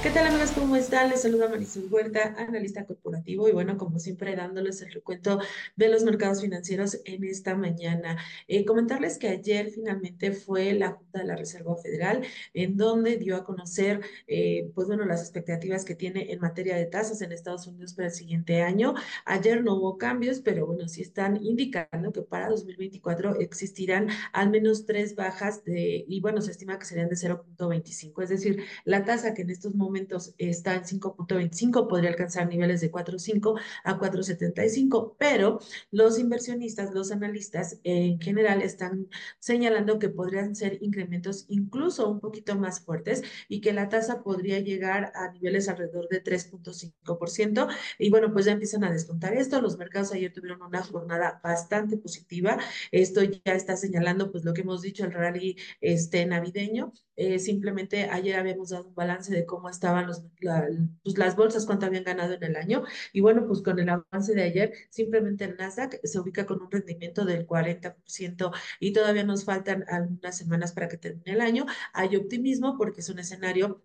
¿Qué tal amigos? ¿Cómo están? Les saluda Marisol Huerta, analista corporativo y bueno, como siempre dándoles el recuento de los mercados financieros en esta mañana. Eh, comentarles que ayer finalmente fue la Junta de la Reserva Federal en donde dio a conocer eh, pues bueno, las expectativas que tiene en materia de tasas en Estados Unidos para el siguiente año. Ayer no hubo cambios, pero bueno, sí están indicando que para 2024 existirán al menos tres bajas de, y bueno, se estima que serían de 0.25, es decir, la tasa que en estos momentos está en 5.25 podría alcanzar niveles de 4.5 a 4.75, pero los inversionistas, los analistas en general están señalando que podrían ser incrementos incluso un poquito más fuertes y que la tasa podría llegar a niveles alrededor de 3.5%. Y bueno, pues ya empiezan a descontar esto. Los mercados ayer tuvieron una jornada bastante positiva. Esto ya está señalando pues lo que hemos dicho, el rally este, navideño. Eh, simplemente ayer habíamos dado un balance de cómo estaban los, la, pues las bolsas, cuánto habían ganado en el año. Y bueno, pues con el avance de ayer, simplemente el Nasdaq se ubica con un rendimiento del 40% y todavía nos faltan algunas semanas para que termine el año. Hay optimismo porque es un escenario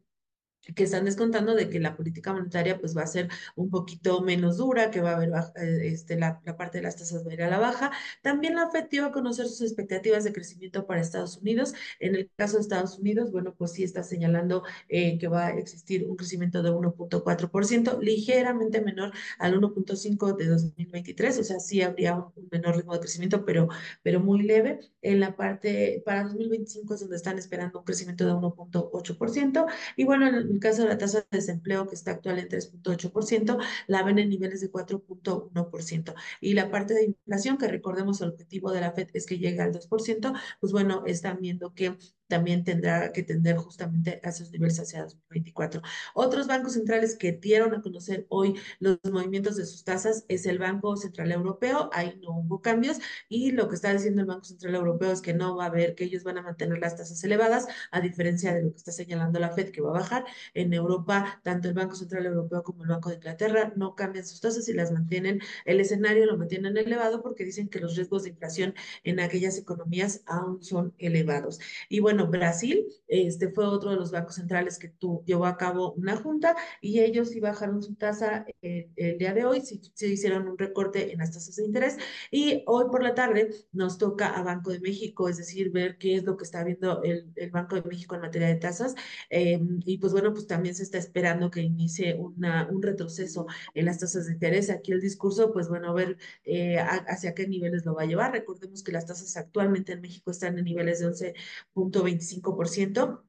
que están descontando de que la política monetaria pues va a ser un poquito menos dura, que va a haber eh, este, la, la, parte de las tasas va a ir a la baja. También la FED dio a conocer sus expectativas de crecimiento para Estados Unidos. En el caso de Estados Unidos, bueno, pues sí está señalando eh, que va a existir un crecimiento de 1.4%, ligeramente menor al 1.5% de 2023, o sea, sí habría un, menor ritmo de crecimiento, pero, pero muy leve. En la parte, para 2025 es donde están esperando un crecimiento de 1.8%. Y bueno, en el caso de la tasa de desempleo, que está actual en 3.8%, la ven en niveles de 4.1%. Y la parte de inflación, que recordemos el objetivo de la FED es que llegue al 2%, pues bueno, están viendo que también tendrá que tender justamente a esos niveles hacia 2024. Otros bancos centrales que dieron a conocer hoy los movimientos de sus tasas es el Banco Central Europeo, ahí no hubo cambios y lo que está diciendo el Banco Central Europeo es que no va a haber, que ellos van a mantener las tasas elevadas, a diferencia de lo que está señalando la Fed que va a bajar. En Europa, tanto el Banco Central Europeo como el Banco de Inglaterra no cambian sus tasas y las mantienen, el escenario lo mantienen elevado porque dicen que los riesgos de inflación en aquellas economías aún son elevados. Y bueno, bueno, Brasil este, fue otro de los bancos centrales que tu, llevó a cabo una junta y ellos sí bajaron su tasa el, el día de hoy, sí, sí, hicieron un recorte en las tasas de interés y hoy por la tarde nos toca a Banco de México, es decir, ver qué es lo que está viendo el, el Banco de México en materia de tasas eh, y pues bueno, pues también se está esperando que inicie una, un retroceso en las tasas de interés. Aquí el discurso, pues bueno, ver eh, hacia qué niveles lo va a llevar. Recordemos que las tasas actualmente en México están en niveles de 11.20 25%.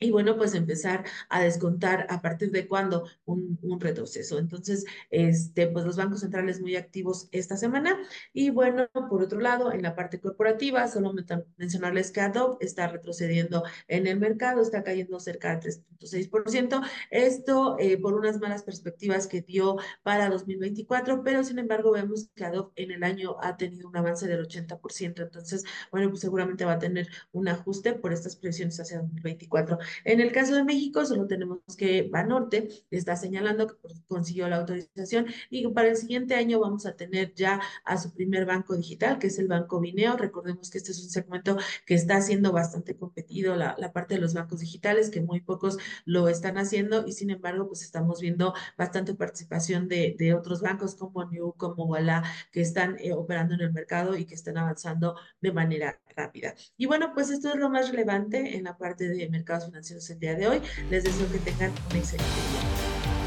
Y bueno, pues empezar a descontar a partir de cuándo un, retroceso. Entonces, este, pues los bancos centrales muy activos esta semana. Y bueno, por otro lado, en la parte corporativa, solo mencionarles que Adobe está retrocediendo en el mercado, está cayendo cerca de 3.6%. Esto eh, por unas malas perspectivas que dio para 2024, pero sin embargo vemos que Adobe en el año ha tenido un avance del 80%. Entonces, bueno, pues seguramente va a tener un ajuste por estas presiones hacia 2024. En el caso de México, solo tenemos que Banorte está señalando que consiguió la autorización y para el siguiente año vamos a tener ya a su primer banco digital, que es el Banco Vineo. Recordemos que este es un segmento que está siendo bastante competido, la, la parte de los bancos digitales, que muy pocos lo están haciendo y sin embargo, pues estamos viendo bastante participación de, de otros bancos como New, como Walla, que están eh, operando en el mercado y que están avanzando de manera rápida. Y bueno, pues esto es lo más relevante en la parte de mercados financieros el día de hoy. Les deseo que tengan un excelente día.